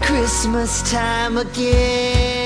Christmas time again.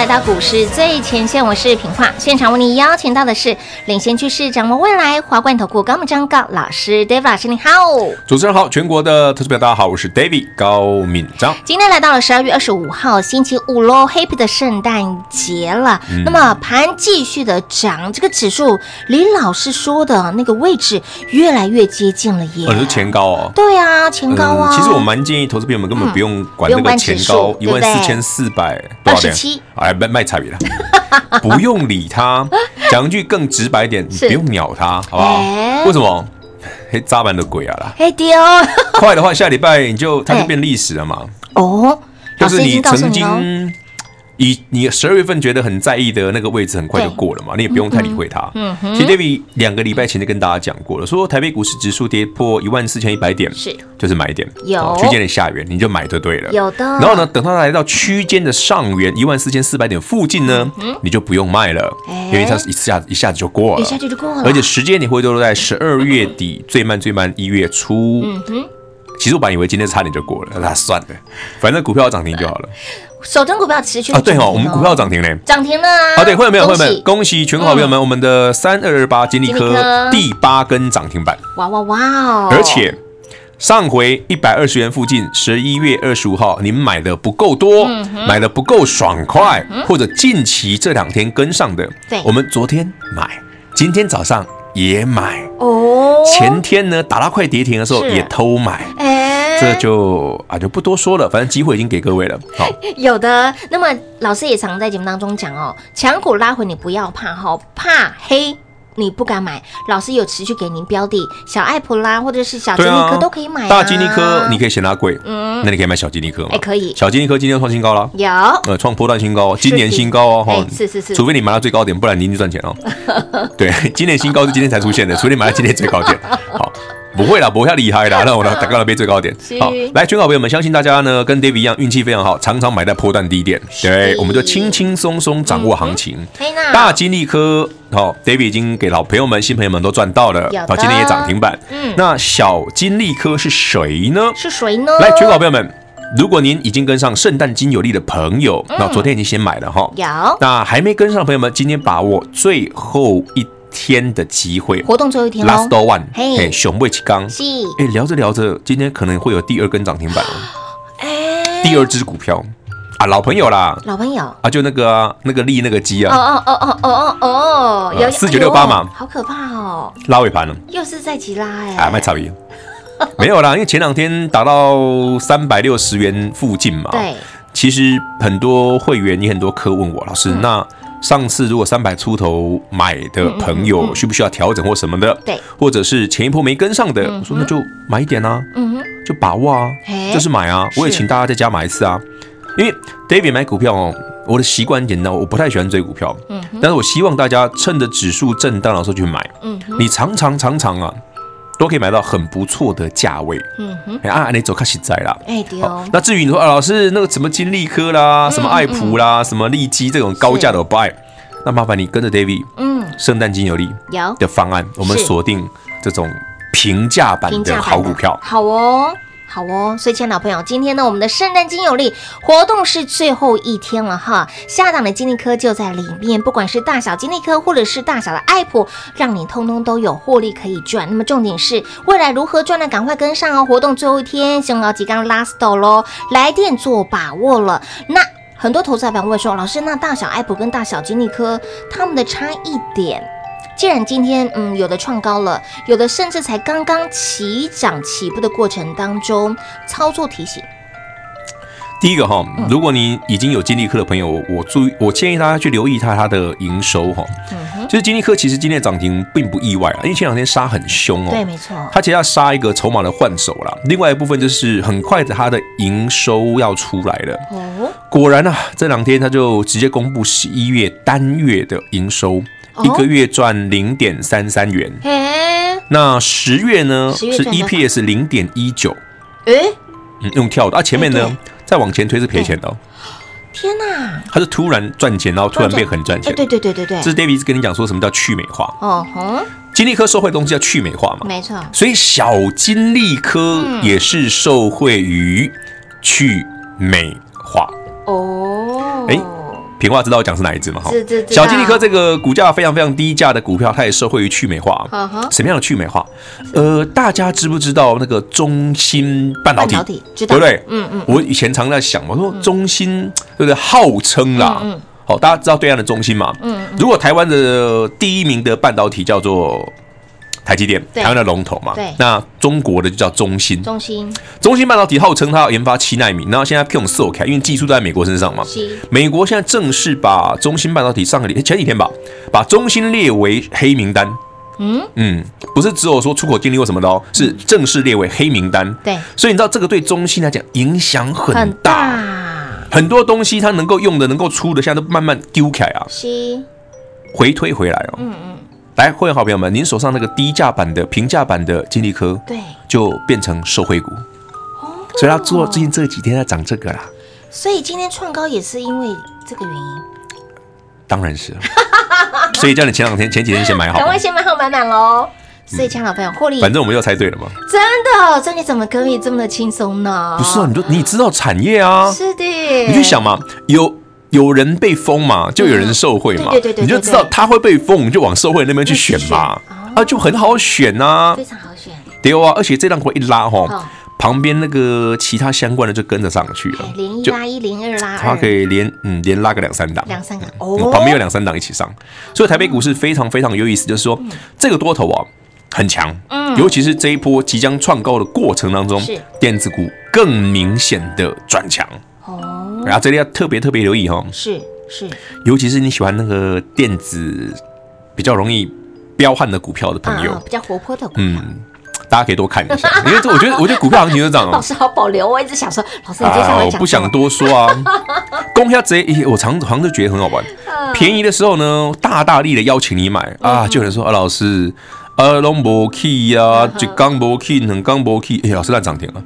来到股市最前线，我是平化。现场为你邀请到的是领先趋势、掌握未来华冠投顾高木章高老师，David 老师你好。主持人好，全国的投资者大家好，我是 David 高敏章。今天来到了十二月二十五号星期五喽，Happy 的圣诞节了。嗯、那么盘继续的涨，这个指数离老师说的那个位置越来越接近了耶。哦，是前高哦。对啊，前高啊。嗯、其实我蛮建议投资朋友们根本不用管那个前高一万四千四百二十七。卖卖差别了，不用理他。讲一句更直白一点，你不用鸟他，好不好？欸、为什么？嘿，渣男的鬼啊啦！嘿丢，快的话，下礼拜你就它就变历史了嘛。哦，就是你曾经。以你十二月份觉得很在意的那个位置，很快就过了嘛，你也不用太理会它。嗯哼。其实 David 两个礼拜前就跟大家讲过了，说台北股市指数跌破一万四千一百点，是就是买点，有区间的下缘你就买就对了。有的。然后呢，等它来到区间的上缘一万四千四百点附近呢，你就不用卖了，因为它一下一下子就过了，一下子就过了。而且时间你会都在十二月底，最慢最慢一月初。嗯哼。其实我本以为今天差点就过了，那算了，反正股票要涨停就好了。手中股票持续啊，对哦，我们股票涨停嘞，涨停了。啊！好，对，会员朋友们，恭喜。全国好朋友们，我们的三二二八金利科第八根涨停板，哇哇哇哦！而且上回一百二十元附近，十一月二十五号，你们买的不够多，嗯、买的不够爽快，嗯、或者近期这两天跟上的，对，我们昨天买，今天早上也买，哦，前天呢打到快跌停的时候也偷买，哎，这就啊就不多说了，反正机会已经给各位了。好，有的，那么老师也常在节目当中讲哦，强股拉回你不要怕哈，怕黑。你不敢买，老师有持续给您标的，小爱普拉，或者是小金尼科都可以买、啊。大金尼科你可以嫌它贵，嗯，那你可以买小金尼科吗，哎，可以。小金尼科今天创新高了，有，呃，创波段新高，今年新高哦，哈，是是是，除非你买到最高点，不然你一定赚钱哦。对，今年新高是今天才出现的，除非你买到今天最高点，好。不会啦，不会太厉害啦。那我呢，打高了杯最高点。好，来，全国朋友们，相信大家呢跟 David 一样运气非常好，常常买在破段低点。对，我们就轻轻松松掌握行情。大金利科，好，David 已经给老朋友们、新朋友们都赚到了。好，今天也涨停板。嗯，那小金利科是谁呢？是谁呢？来，全国朋友们，如果您已经跟上圣诞金有利的朋友，那昨天已经先买了哈。有。那还没跟上的朋友们，今天把握最后一。天的机会，活动最后一天，Last one，嘿，熊未起刚，是，哎，聊着聊着，今天可能会有第二根涨停板哦，哎，第二只股票。啊，老朋友啦，老朋友。啊，就那个啊，那个利那个鸡啊，哦哦哦哦哦哦，有四九六八嘛，好可怕哦，拉尾盘了，又是在急拉哎，啊，卖草鱼，没有啦，因为前两天达到三百六十元附近嘛，对，其实很多会员也很多客问我，老师那。上次如果三百出头买的朋友，需不需要调整或什么的？对，或者是前一波没跟上的，我说那就买一点啊，嗯哼，就把握啊，就是买啊。我也请大家在家买一次啊，因为 David 买股票哦，我的习惯很简单，我不太喜欢追股票，嗯，但是我希望大家趁着指数震荡的时候去买，嗯，你常常常常啊。都可以买到很不错的价位，嗯哼，啊，你走开实在啦，哎，对哦。那至于你说啊，老师那个什么金利科啦，什么爱普啦，什么利基这种高价的我不爱，那麻烦你跟着 David，嗯，圣诞金有利有。的方案，我们锁定这种平价版的。好股票，好哦。好哦，所以亲爱的朋友，今天呢，我们的圣诞金有利活动是最后一天了哈，下档的金利科就在里面，不管是大小金利科或者是大小的爱普，让你通通都有获利可以赚。那么重点是未来如何赚呢？赶快跟上哦！活动最后一天，熊高即将 last 喽，来电做把握了。那很多投资者朋友会说，老师，那大小爱普跟大小金利科他们的差异点？既然今天嗯有的创高了，有的甚至才刚刚起涨起步的过程当中，操作提醒。第一个哈，如果你已经有金利科的朋友，我注意，我建议大家去留意它它的营收哈。嗯哼，就是金利科其实今天的涨停并不意外啊，因为前两天杀很凶哦。对，没错。它其实要杀一个筹码的换手啦。另外一部分就是很快的它的营收要出来了。哦。果然啊，这两天它就直接公布十一月单月的营收。一个月赚零点三三元，那十月呢是 EPS 零点一九，哎，用跳的。啊，前面呢再往前推是赔钱的，天哪，它是突然赚钱，然后突然变很赚钱，对对对对对，这是 David 跟你讲说什么叫去美化。哦，哼，金利科受惠的东西叫去美化嘛，没错，所以小金利科也是受惠于去美化。哦，哎。平话知道我讲是哪一只吗？哈，小金利科这个股价非常非常低价的股票，它也受惠于去美化。什么样的去美化？呃，大家知不知道那个中芯半导体？对不对？嗯嗯。我以前常在想，我说中芯对不对？号称啦，好，大家知道对岸的中芯嘛？嗯。如果台湾的第一名的半导体叫做。台积电，台湾的龙头嘛，对，那中国的就叫中芯。中芯，中芯半导体号称它要研发七纳米，然后现在用 SoC，因为技术都在美国身上嘛。美国现在正式把中芯半导体上个礼前几天吧，把中芯列为黑名单。嗯嗯，不是只有说出口禁令或什么的哦，是正式列为黑名单。对，所以你知道这个对中芯来讲影响很大，很多东西它能够用的、能够出的，现在都慢慢丢开啊，回推回来哦。嗯嗯。来，会员好朋友们，您手上那个低价版的、平价版的金利科，对，就变成受惠股。哦，所以它做最近这几天在涨这个啦。所以今天创高也是因为这个原因。当然是。所以叫你前两天、前几天先买好。赶快先买好买满喽。所以，亲爱的朋友，获利。反正我们又猜对了嘛。真的，这你怎么可以这么的轻松呢？不是啊，你就你知道产业啊。是的。你去想嘛，有。有人被封嘛，就有人受贿嘛，对对对，你就知道他会被封，就往受贿那边去选嘛，啊，就很好选呐，非常好选。对啊，而且这档股一拉哈，旁边那个其他相关的就跟着上去了，连一拉一，连二拉二，它可以连嗯连拉个两三档，两三档哦，旁边有两三档一起上，所以台北股市非常非常有意思，就是说这个多头啊很强，嗯，尤其是这一波即将创高的过程当中，电子股更明显的转强。哦，然后这里要特别特别留意哈，是是，尤其是你喜欢那个电子比较容易彪悍的股票的朋友，比较活泼的股票，嗯。大家可以多看一下，因为这我觉得，我觉得股票 行情就这样哦。老师好保留，我一直想说，老师你接下来讲。我不想多说啊。攻下这，我常常都觉得很好玩。便宜的时候呢，大大力的邀请你买啊，就有人说啊，老师，啊，龙博 key 呀，就刚博 key，很刚博 key，哎，老师烂涨停了。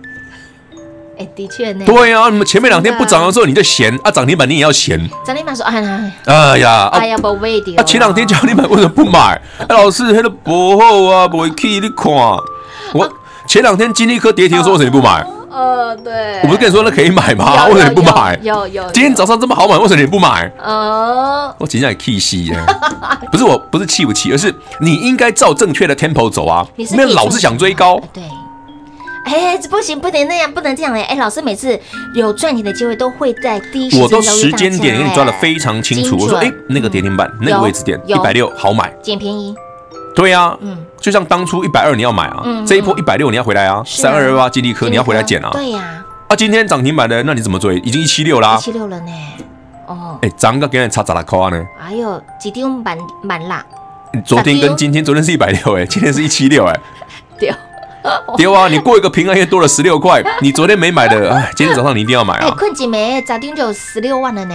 哎，的确呢。对呀，你们前面两天不涨的时候，你就嫌啊，涨停板你也要嫌。涨停板说，哎呀，哎呀，哎呀，不会的。啊，前两天叫你买，为什么不买？哎，老师，那个不好啊，不会 key 你看我。前两天金立科跌停的时候，为什么你不买？呃，对，我不是跟你说那可以买吗？为什么你不买？有有。今天早上这么好买，为什么你不买？呃，我今天也气死耶！不是我，不是气不气，而是你应该照正确的 tempo 走啊！你没有老是想追高。对。哎，这不行，不能那样，不能这样嘞！哎，老师每次有赚钱的机会都会在第一时间，我都时间点给你抓的非常清楚。我说，哎，那个跌停板，那个位置点一百六，好买，捡便宜。对呀，嗯，就像当初一百二你要买啊，这一波一百六你要回来啊，三二二八金利科你要回来捡啊，对呀，啊，今天涨停板的，那你怎么追？已经一七六啦，一七六了呢，哦，哎，涨个给你差咋啦扣啊呢？哎呦，几天满满啦，昨天跟今天，昨天是一百六哎，今天是一七六哎，丢 丢啊！你过一个平安夜多了十六块，你昨天没买的，哎，今天早上你一定要买啊！哎，困几枚，咋定就十六万了呢？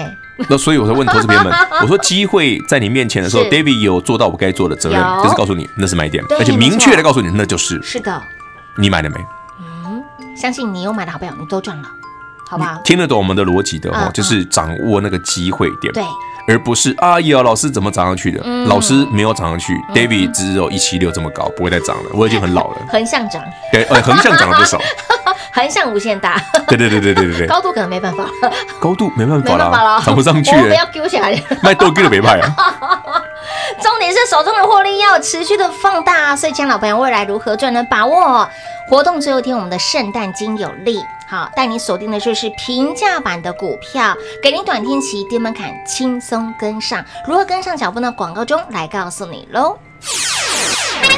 那所以我才问投资朋友们，我说机会在你面前的时候，David 有做到我该做的责任，就是告诉你那是买点，而且明确的告诉你那就是是的，你买了没？嗯，相信你有买的好朋友，你都赚了，好吧？听得懂我们的逻辑的哦，就是掌握那个机会点，对，而不是哎呀，老师怎么涨上去的？老师没有涨上去，David 只有一七六这么高，不会再涨了，我已经很老了，横向涨，对，呃，横向涨了不少。横向无限大，对对对对对对对，高度可能没办法，高度没办法了，涨不上去，我们要丢下来，卖豆给了没卖啊。重点是手中的获利要持续的放大，所以，亲爱老朋友，未来如何赚能？把握活动最后一天，我们的圣诞金有利，好，带你锁定的就是平价版的股票，给您短天期低门槛，轻松跟上，如何跟上脚步呢？广告中来告诉你喽。快快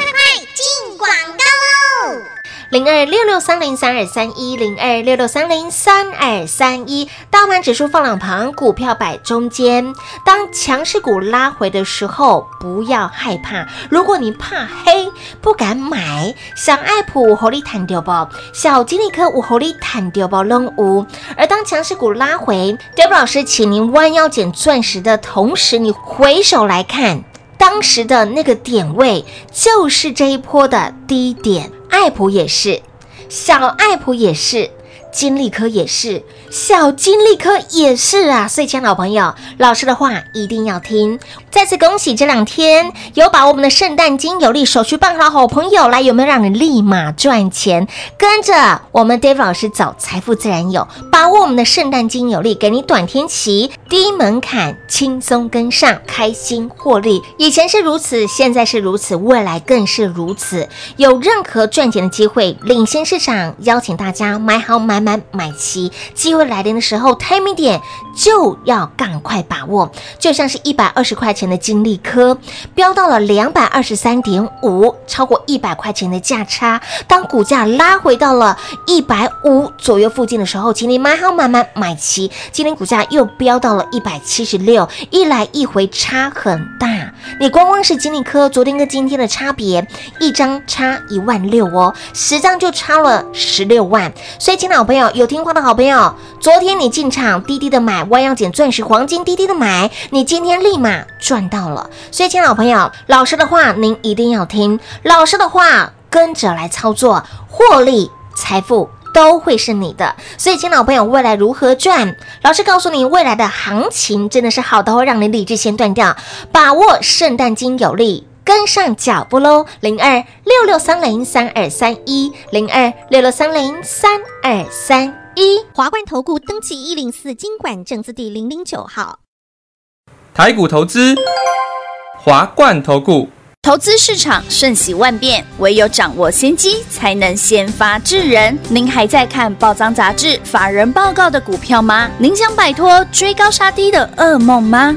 进广告喽！零二六六三零三二三一零二六六三零三二三一，大盘指数放两旁，股票摆中间。当强势股拉回的时候，不要害怕。如果你怕黑，不敢买，想爱普火力弹掉包，小金利科五火力弹掉包扔五。而当强势股拉回，David 老师，请您弯腰捡钻石的同时，你回首来看当时的那个点位，就是这一波的低点。爱普也是，小爱普也是，金利科也是。小金利科也是啊，所以，亲爱的老朋友，老师的话一定要听。再次恭喜这两天有把我们的圣诞金有利手续办好好朋友来，有没有让你立马赚钱？跟着我们 David 老师走，财富自然有。把握我们的圣诞金有利，给你短天期低门槛，轻松跟上，开心获利。以前是如此，现在是如此，未来更是如此。有任何赚钱的机会，领先市场，邀请大家买好买满买齐机会。来临的时候，timing 点就要赶快把握，就像是一百二十块钱的金利科，飙到了两百二十三点五，超过一百块钱的价差。当股价拉回到了一百五左右附近的时候，请你买好买满买齐。今天股价又飙到了一百七十六，一来一回差很大。你光光是金利科，昨天跟今天的差别，一张差一万六哦，十张就差了十六万。所以，亲老朋朋友，有听话的好朋友。昨天你进场滴滴的买，弯腰捡钻石黄金滴滴的买，你今天立马赚到了。所以，亲爱的朋友，老师的话您一定要听，老师的话跟着来操作，获利财富都会是你的。所以，亲爱的朋友，未来如何赚？老师告诉你，未来的行情真的是好的，会让你理智先断掉，把握圣诞金有利，跟上脚步喽。零二六六三零三二三一，零二六六三零三二三。一华冠投顾登记一零四经管证字第零零九号，台股投资，华冠投顾。投资市场瞬息万变，唯有掌握先机，才能先发制人。您还在看报章杂志、法人报告的股票吗？您想摆脱追高杀低的噩梦吗？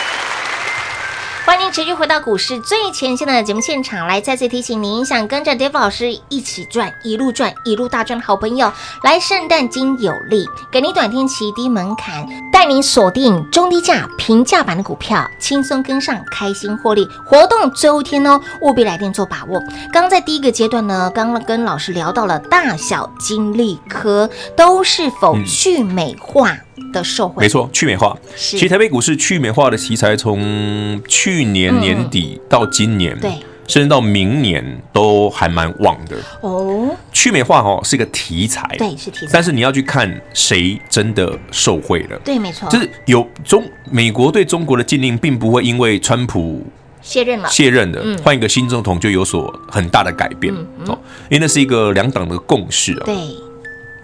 欢迎持续回到股市最前线的节目现场，来再次提醒您，想跟着 David 老师一起赚，一路赚，一路大赚的好朋友，来圣诞金有利，给您短天期低门槛，带您锁定中低价平价版的股票，轻松跟上，开心获利。活动最后一天哦，务必来电做把握。刚在第一个阶段呢，刚刚跟老师聊到了大小金利科都是否去美化。的受惠，没错，去美化。其实台北股市去美化的题材，从去年年底到今年，对，甚至到明年都还蛮旺的。哦，去美化哦是一个题材，对，是题材。但是你要去看谁真的受惠了。对，没错，就是有中美国对中国的禁令，并不会因为川普卸任了，卸任了，换一个新总统就有所很大的改变哦，因为那是一个两党的共识啊。对，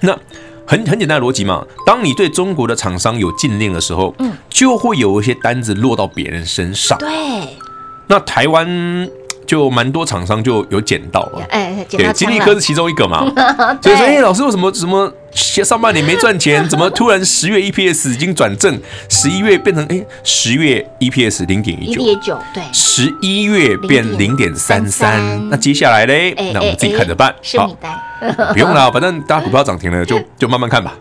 那。很很简单的逻辑嘛，当你对中国的厂商有禁令的时候，嗯，就会有一些单子落到别人身上。对，那台湾就蛮多厂商就有捡到了，哎，对，金利科是其中一个嘛。所以说，哎，老师为什么什么上半年没赚钱，怎么突然十月 EPS 已经转正，十一月变成哎十月 EPS 零点一九，对，十一月变零点三三，那接下来嘞，那我们自己看着办，好。不用了，反正大家股票涨停了，就 就慢慢看吧，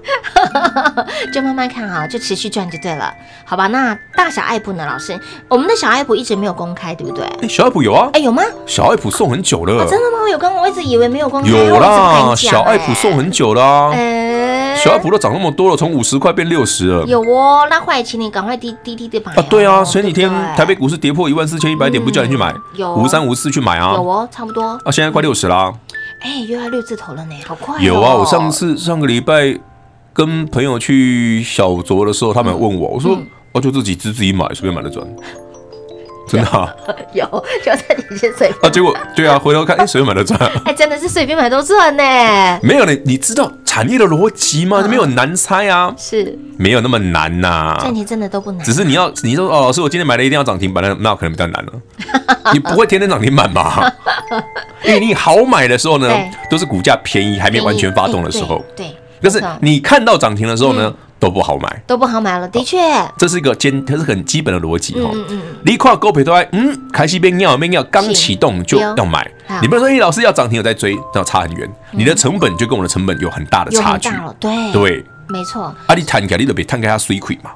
就慢慢看哈，就持续赚就对了，好吧？那大小爱普呢，老师，我们的小爱普一直没有公开，对不对？哎，小爱普有啊，哎，有吗？小爱普送很久了，真的吗？有刚刚我一直以为没有公开，有啦，小爱普送很久了，哎，小爱普都涨那么多了，从五十块变六十了，有哦，那快请你赶快滴滴滴的买啊！对啊，前几天台北股市跌破一万四千一百点，不叫你去买，有五三五四去买啊，有哦，差不多啊，现在快六十啦。哎，又要六字头了呢，好快，哦！有啊，我上次上个礼拜跟朋友去小酌的时候，他们问我，嗯、我说，我就自己自自己买，随便买的赚，真的，啊有？有，就在你先随啊，结果对啊，回头看，哎，随便买的赚，哎，真的是随便买都赚呢。没有呢，你知道产业的逻辑吗？啊、没有难猜啊，是没有那么难呐，啊，赚钱真的都不难，只是你要你说哦，老师，我今天买了一定要涨停板，那那可能比较难了，你不会天天涨停板吧？因为你好买的时候呢，都是股价便宜还没完全发动的时候。对，但是你看到涨停的时候呢，都不好买，都不好买了。的确，这是一个坚，它是很基本的逻辑哈。你跨高配都爱，嗯，开西边尿边尿，刚启动就要买。你不能说，哎，老师要涨停，有在追，那差很远。你的成本就跟我的成本有很大的差距。对对，没错。啊，你摊开你都别摊开它水亏嘛。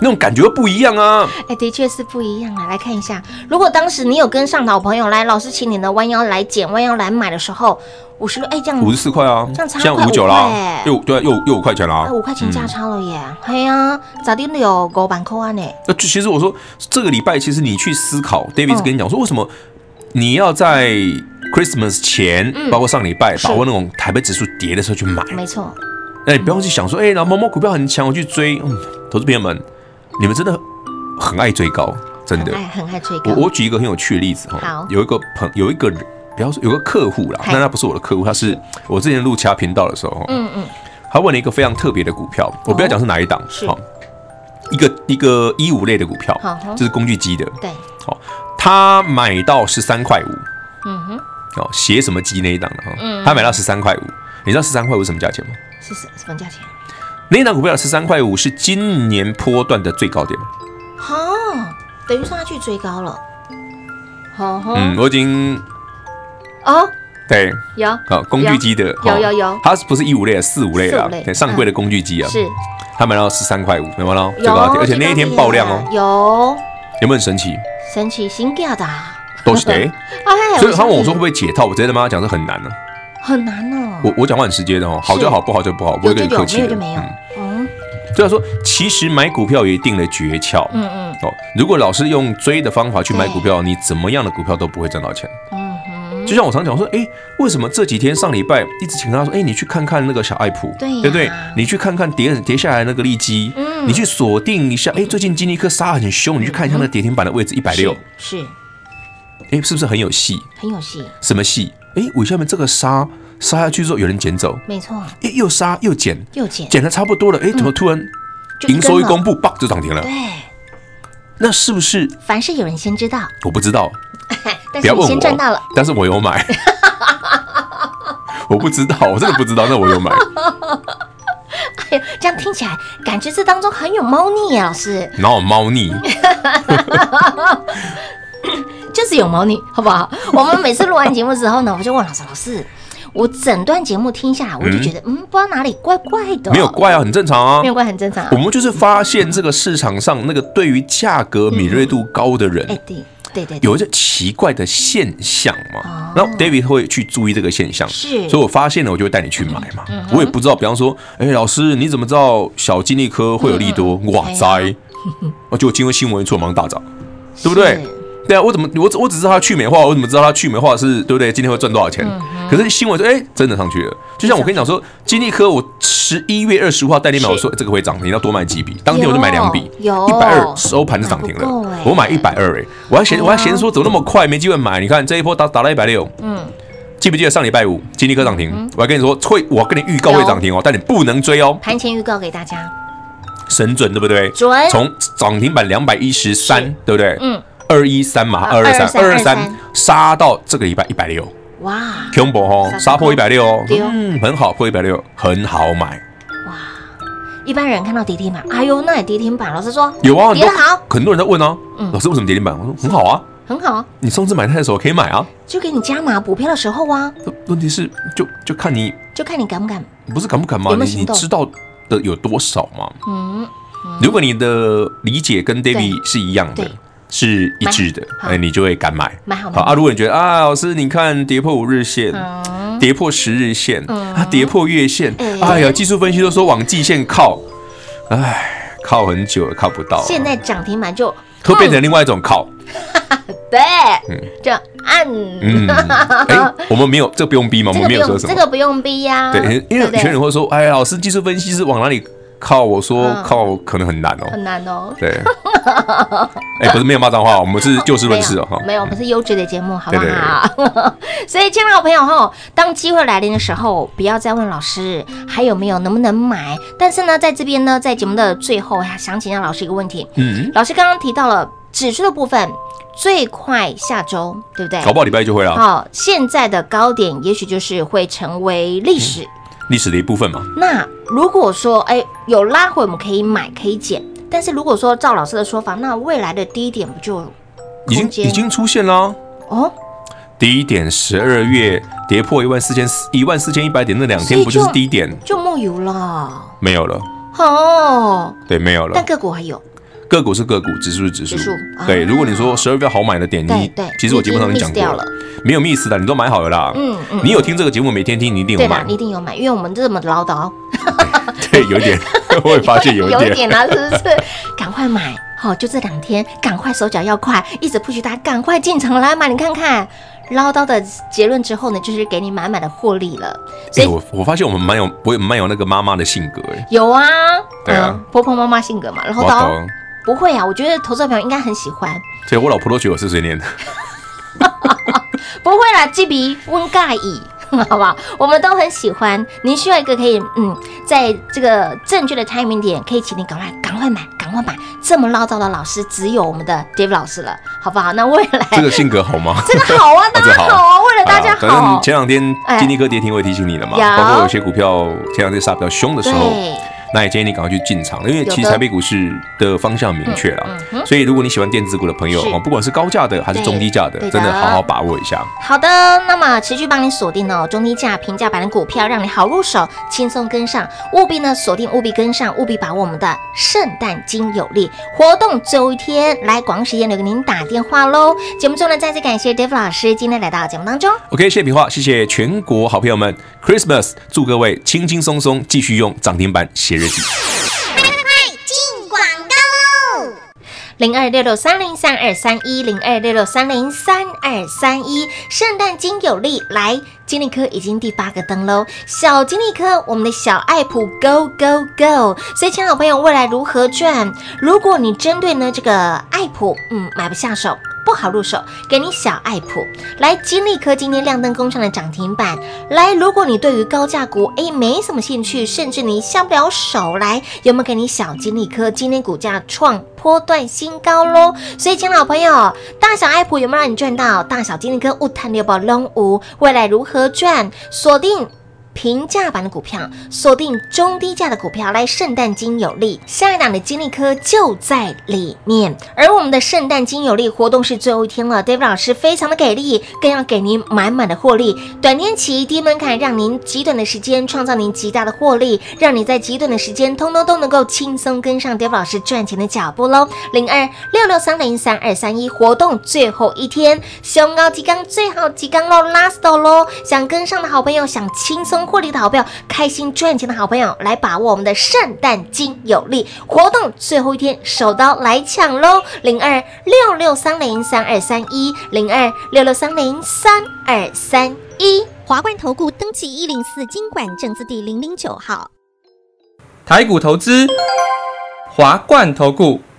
那种感觉不一样啊！哎，的确是不一样啊。来看一下，如果当时你有跟上老朋友来，老师请你的弯腰来捡，弯腰来买的时候，五十六，哎，这样五十四块啊，这样差现在五九啦，又对，又又五块钱啦，五块钱价差了耶。哎呀，咋地有五万块呢？那其实我说这个礼拜，其实你去思考，David 是跟你讲说，为什么你要在 Christmas 前，包括上礼拜，把握那种台北指数跌的时候去买？没错。那你不要去想说，哎，那某某股票很强，我去追。嗯，投资朋友们。你们真的很爱追高，真的。很爱，很爱追高。我我举一个很有趣的例子哈，有一个朋有一个比方说有个客户啦，但他不是我的客户，他是我之前录其他频道的时候，嗯嗯，他问了一个非常特别的股票，我不要讲是哪一档，好，一个一个一五类的股票，这是工具机的，对，好，他买到十三块五，嗯哼，哦，写什么机那一档的哈，他买到十三块五，你知道十三块五什么价钱吗？是什什么价钱？那一档股票十三块五是今年波段的最高点，好，等于说他去追高了，好，嗯，我已经。哦，对，有，好，工具机的，有有有，它是不是一五类啊？四五类啊？对，上柜的工具机啊，是，他买到十三块五，明白了？最高点，而且那一天爆量哦，有，有没有很神奇？神奇，新价的，都是的，所以他问我说会不会解套，我直接他妈讲是很难呢，很难哦，我我讲话很直接的哦，好就好，不好就不好，不会跟你客气的，没有就没有，嗯，所以说其实买股票有一定的诀窍，嗯嗯，哦，如果老是用追的方法去买股票，你怎么样的股票都不会赚到钱，嗯就像我常讲说，哎，为什么这几天上礼拜一直请他说，哎，你去看看那个小爱普，对不对？你去看看跌跌下来那个利基，嗯，你去锁定一下，哎，最近金立科杀很凶，你去看一下那个跌停板的位置一百六，是，哎，是不是很有戏？很有戏。什么戏？哎，尾下面这个杀杀下去之后有人捡走，没错。哎，又杀又捡，又捡，捡的差不多了，哎，怎么突然营收一公布，叭就涨停了？对，那是不是？凡是有人先知道，我不知道。不要问我，但是我有买，我不知道，我真的不知道，那我有买。哎呦，这样听起来感觉这当中很有猫腻啊，老师。哪有猫腻？就是有猫腻，好不好？我们每次录完节目之后呢，我就问老师，老师，我整段节目听下来，我就觉得，嗯，不知道哪里怪怪的。没有怪啊，很正常啊，没有怪，很正常。我们就是发现这个市场上那个对于价格敏锐度高的人，哎，对。对对，有一些奇怪的现象嘛，然后 David 会去注意这个现象，是，所以我发现了，我就会带你去买嘛。我也不知道，比方说，哎，老师你怎么知道小金利科会有利多？哇塞，我就今天新闻一出，马上大涨，对不对？对啊，我怎么我我只知道他去美化，我怎么知道他去美化是对不对？今天会赚多少钱？可是新闻说，哎，真的上去了。就像我跟你讲说，金利科，我十一月二十五号带你买，我说这个会涨，你要多买几笔。当天我就买两笔，有一百二收盘就涨停了。我买一百二，哎，我还嫌我还嫌说怎么那么快没机会买？你看这一波打打到一百六，嗯，记不记得上礼拜五金利科涨停？我还跟你说会，我跟你预告会涨停哦，但你不能追哦。盘前预告给大家，神准对不对？准，从涨停板两百一十三，对不对？嗯。二一三嘛，二二三，二二三杀到这个礼拜一百六，哇，恐怖哦，杀破一百六。哦，嗯，很好，破一百六。很好买，哇，一般人看到跌停板，哎呦，那也跌停板，老师说有啊，跌得好，很多人在问哦，老师为什么跌停板？我说很好啊，很好，你上次买它的时候可以买啊，就给你加码补票的时候啊，问题是就就看你就看你敢不敢，不是敢不敢吗？你你知道的有多少吗？嗯，如果你的理解跟 David 是一样的。是一致的，哎，你就会敢买。买好，好啊！如果你觉得啊，老师，你看跌破五日线，跌破十日线，啊，跌破月线，哎呀，技术分析都说往季线靠，哎，靠很久了，靠不到。现在涨停板就会变成另外一种靠。对，嗯，就按。嗯，哎，我们没有，这不用逼吗？我们没有说什么，这个不用逼呀。对，因为有些人会说，哎，老师，技术分析是往哪里？靠，我说靠，可能很难哦，很难哦。对，哎，不是没有骂脏话，我们是就事论事哦。没有，我们是优质的节目，好不好？所以，亲爱的朋友哈，当机会来临的时候，不要再问老师还有没有能不能买。但是呢，在这边呢，在节目的最后，想请教老师一个问题。嗯，老师刚刚提到了指数的部分，最快下周，对不对？搞不好礼拜一就会了。好，现在的高点也许就是会成为历史。历史的一部分嘛。那如果说哎有拉回，我们可以买可以减。但是如果说照老师的说法，那未来的低点不就已经已经出现了哦？低点十二月跌破一万四千一万四千一百点那两天不就是低点？就没有了，没有了。哦，对，没有了。但个股还有。个股是个股，指数是指数。对，如果你说十二月好买的点，你其实我节目上已经讲过了，没有 miss 的，你都买好了啦。嗯嗯。你有听这个节目，每天听，你一定有买，你一定有买，因为我们这么唠叨。对，有点，我也发现 有点。有一点啊，是不是？赶快买，好，就这两天，赶快手脚要快，一直 push 他，赶快进场来买。你看看，唠叨的结论之后呢，就是给你满满的获利了。所以，我我发现我们蛮有，我也蛮有那个妈妈的性格哎。有啊，对啊，婆婆妈妈性格嘛，然后到。不会啊，我觉得投资朋友应该很喜欢。所以我老婆都觉得我是谁念的。不会啦，基比温盖尔。好不好？我们都很喜欢。您需要一个可以，嗯，在这个正确的 timing 点，可以请你赶快、赶快买、赶快买。这么唠叨的老师，只有我们的 Dave 老师了，好不好？那未来这个性格好吗？这个好啊，当然好啊，为了大家好。反正前两天金立科跌停，我也提醒你了嘛，包括有些股票前两天杀比较凶的时候。那也建议你赶快去进场，因为其实台北股市的方向明确了，所以如果你喜欢电子股的朋友，不管是高价的还是中低价的，真的好好把握一下。好的，那么持续帮你锁定哦，中低价平价版的股票，让你好入手，轻松跟上，务必呢锁定，务必跟上，务必把握我们的圣诞金有利活动最后一天，来广告时间留给您打电话喽。节目中呢，再次感谢 Dave 老师今天来到节目当中。OK，谢谢笔画，谢谢全国好朋友们，Christmas，祝各位轻轻松松继续用涨停板写快快快进广告喽！零二六六三零三二三一零二六六三零三二三一，圣诞金有利，来，金利科已经第八个灯喽，小金利科，我们的小爱普，Go Go Go！所以，亲爱的朋友，未来如何赚？如果你针对呢这个爱普，嗯，买不下手。不好入手，给你小爱普来，金利科今天亮灯攻上了涨停板。来，如果你对于高价股诶没什么兴趣，甚至你下不了手来，有没有给你小金利科？今天股价创波段新高喽。所以，请老朋友，大小爱普有没有让你赚到？大小金利科勿贪六宝龙五，未来如何赚？锁定。平价版的股票，锁定中低价的股票，来圣诞金有利，下一档的金利科就在里面。而我们的圣诞金有利活动是最后一天了，David 老师非常的给力，更要给您满满的获利。短天期低门槛，让您极短的时间创造您极大的获利，让你在极短的时间通通都能够轻松跟上 David 老师赚钱的脚步喽。零二六六三零三二三一活动最后一天，熊高级钢最好几钢喽，last 喽，想跟上的好朋友，想轻松。获利的好朋友，开心赚钱的好朋友，来把握我们的圣诞金有利活动最后一天，手刀来抢喽！零二六六三零三二三一，零二六六三零三二三一，华冠投顾登记一零四经管证字第零零九号，台股投资，华冠投顾。